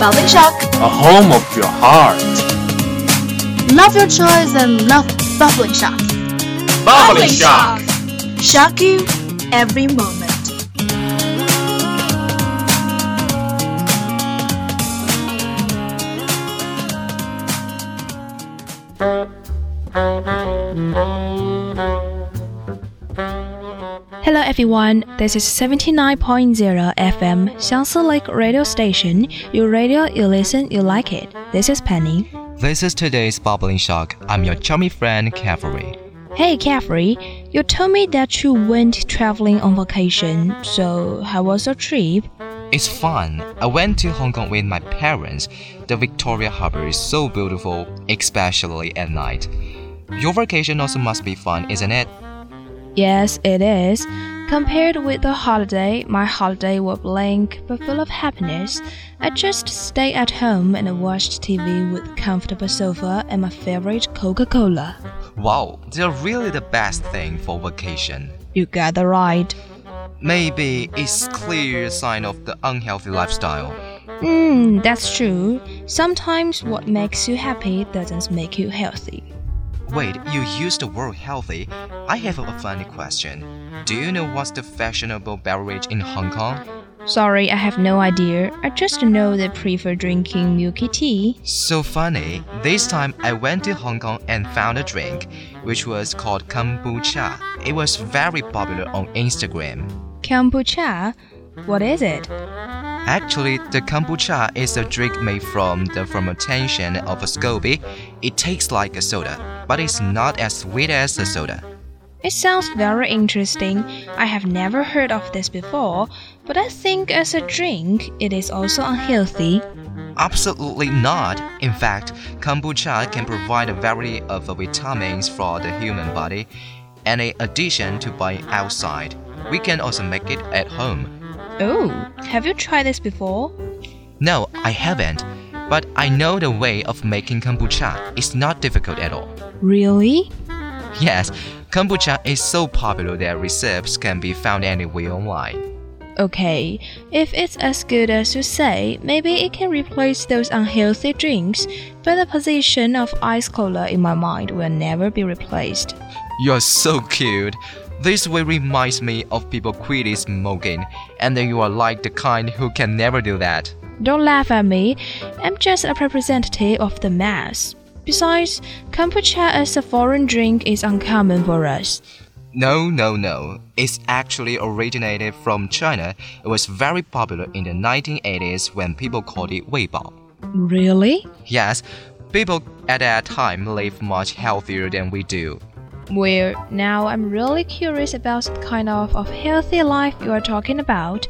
Bubbling shock. A home of your heart. Love your choice and love bubbling shock. Bubbling shock. Shock you every moment. Everyone, this is 79.0 FM Xiangsu Lake Radio Station. Your radio, you listen, you like it. This is Penny. This is today's Bubbling Shock. I'm your chummy friend, Caffery. Hey Caffery, you told me that you went traveling on vacation, so how was your trip? It's fun. I went to Hong Kong with my parents. The Victoria Harbour is so beautiful, especially at night. Your vacation also must be fun, isn't it? Yes, it is. Compared with the holiday, my holiday was blank but full of happiness. I just stayed at home and watched TV with comfortable sofa and my favorite Coca-Cola. Wow, they're really the best thing for vacation. You got the right. Maybe it's clear sign of the unhealthy lifestyle. Hmm, that's true. Sometimes what makes you happy doesn't make you healthy. Wait, you used the word healthy. I have a funny question. Do you know what's the fashionable beverage in Hong Kong? Sorry, I have no idea. I just know they prefer drinking milky tea. So funny. This time I went to Hong Kong and found a drink, which was called kombucha. It was very popular on Instagram. Kombucha? What is it? Actually, the kombucha is a drink made from the fermentation of a SCOBY. It tastes like a soda, but it's not as sweet as a soda. It sounds very interesting. I have never heard of this before, but I think as a drink, it is also unhealthy. Absolutely not. In fact, kombucha can provide a variety of vitamins for the human body, and in addition to buying outside, we can also make it at home. Oh, have you tried this before? No, I haven't, but I know the way of making kombucha. It's not difficult at all. Really? Yes, kombucha is so popular that recipes can be found anywhere online. Okay, if it's as good as you say, maybe it can replace those unhealthy drinks, but the position of ice cola in my mind will never be replaced. You're so cute. This way reminds me of people quitting smoking, and then you are like the kind who can never do that. Don't laugh at me, I'm just a representative of the mass. Besides, kombucha as a foreign drink is uncommon for us. No, no, no. It's actually originated from China. It was very popular in the 1980s when people called it Weibao. Really? Yes, people at that time lived much healthier than we do. Well, now I'm really curious about the kind of, of healthy life you are talking about.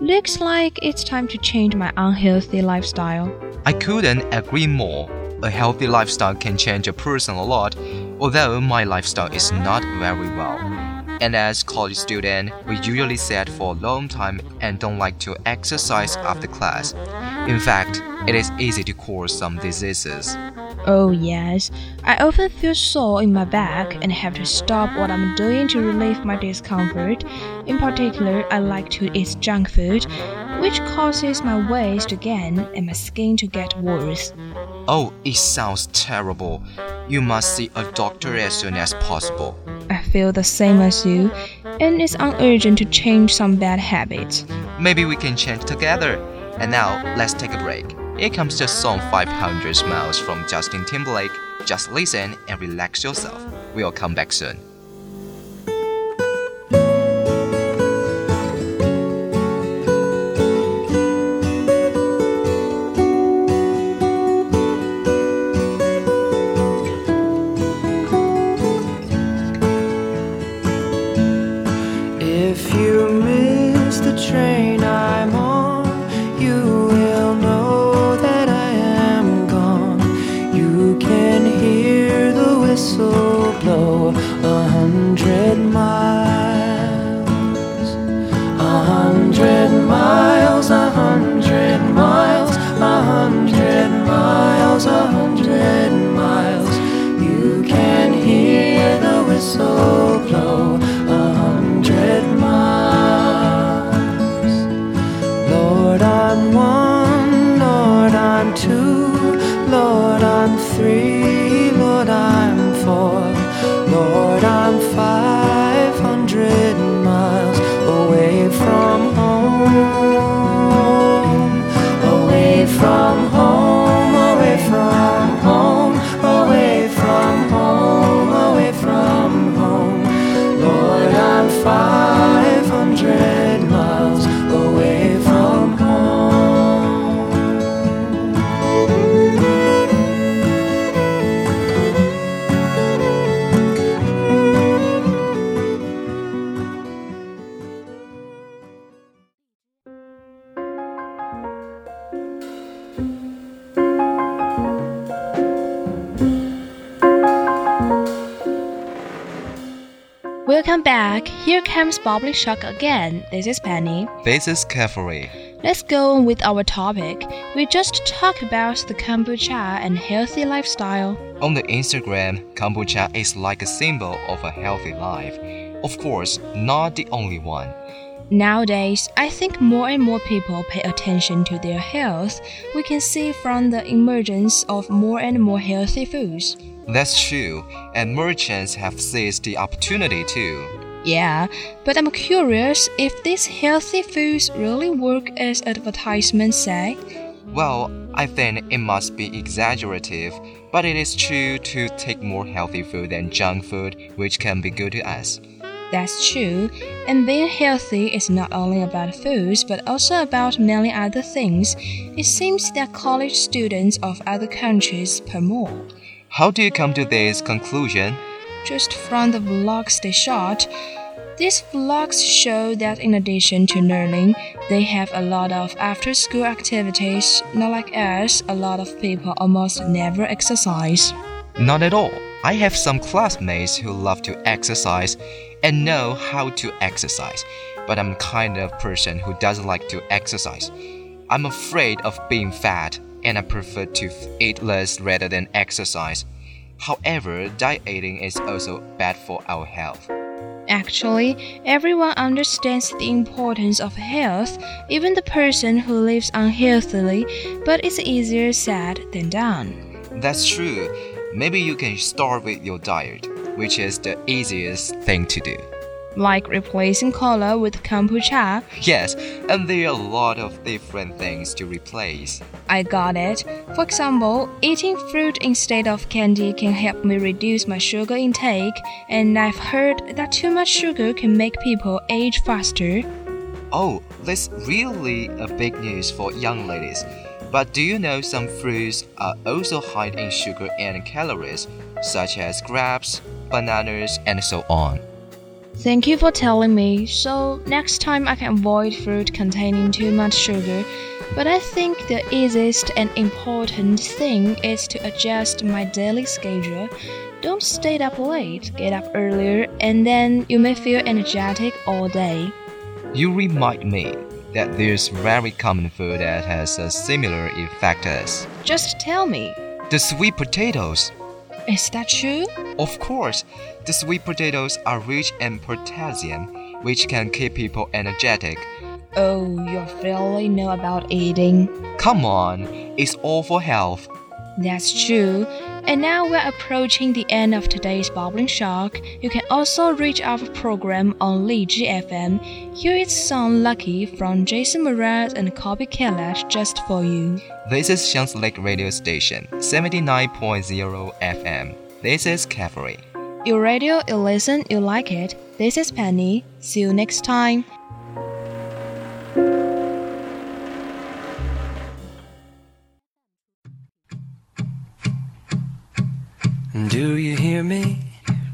Looks like it's time to change my unhealthy lifestyle. I couldn't agree more. A healthy lifestyle can change a person a lot, although my lifestyle is not very well. And as college student, we usually sit for a long time and don't like to exercise after class. In fact, it is easy to cause some diseases. Oh, yes. I often feel sore in my back and have to stop what I'm doing to relieve my discomfort. In particular, I like to eat junk food, which causes my waist to gain and my skin to get worse. Oh, it sounds terrible. You must see a doctor as soon as possible. I feel the same as you, and it's urgent to change some bad habits. Maybe we can change together. And now, let's take a break. Here comes the song 500 Miles from Justin Timberlake. Just listen and relax yourself. We'll come back soon. I'm one, Lord, I'm two, Lord, I'm three, Lord, I'm four. Welcome back. Here comes Bubbly Shock again. This is Penny. This is Caffery. Let's go on with our topic. We just talked about the kombucha and healthy lifestyle. On the Instagram, kombucha is like a symbol of a healthy life. Of course, not the only one. Nowadays, I think more and more people pay attention to their health. We can see from the emergence of more and more healthy foods. That's true, and merchants have seized the opportunity too. Yeah, but I'm curious if these healthy foods really work as advertisements say. Well, I think it must be exaggerative, but it is true to take more healthy food than junk food, which can be good to us. That's true, and being healthy is not only about foods but also about many other things. It seems that college students of other countries promote. How do you come to this conclusion? Just from the vlogs they shot, these vlogs show that in addition to learning, they have a lot of after school activities. Not like us, a lot of people almost never exercise. Not at all. I have some classmates who love to exercise and know how to exercise, but I'm kind of person who doesn't like to exercise. I'm afraid of being fat and I prefer to eat less rather than exercise. However, dieting is also bad for our health. Actually, everyone understands the importance of health, even the person who lives unhealthily, but it's easier said than done. That's true. Maybe you can start with your diet, which is the easiest thing to do. Like replacing cola with kombucha. Yes, and there are a lot of different things to replace. I got it. For example, eating fruit instead of candy can help me reduce my sugar intake, and I've heard that too much sugar can make people age faster. Oh, that's really a big news for young ladies. But do you know some fruits are also high in sugar and calories, such as grapes, bananas, and so on? Thank you for telling me. So, next time I can avoid fruit containing too much sugar. But I think the easiest and important thing is to adjust my daily schedule. Don't stay up late, get up earlier, and then you may feel energetic all day. You remind me that there's very common food that has a similar effect as Just tell me, the sweet potatoes. Is that true? Of course, the sweet potatoes are rich in potassium, which can keep people energetic. Oh, you really know about eating. Come on, it's all for health. That's true. And now we're approaching the end of today's Bubbling Shock. You can also reach our program on Lizhi FM. Here is song Lucky from Jason Mraz and Colbie Caillat just for you. This is Shanks Lake Radio Station, 79.0 FM. This is Caffery. Your radio, you listen, you like it. This is Penny. See you next time.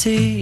Someday.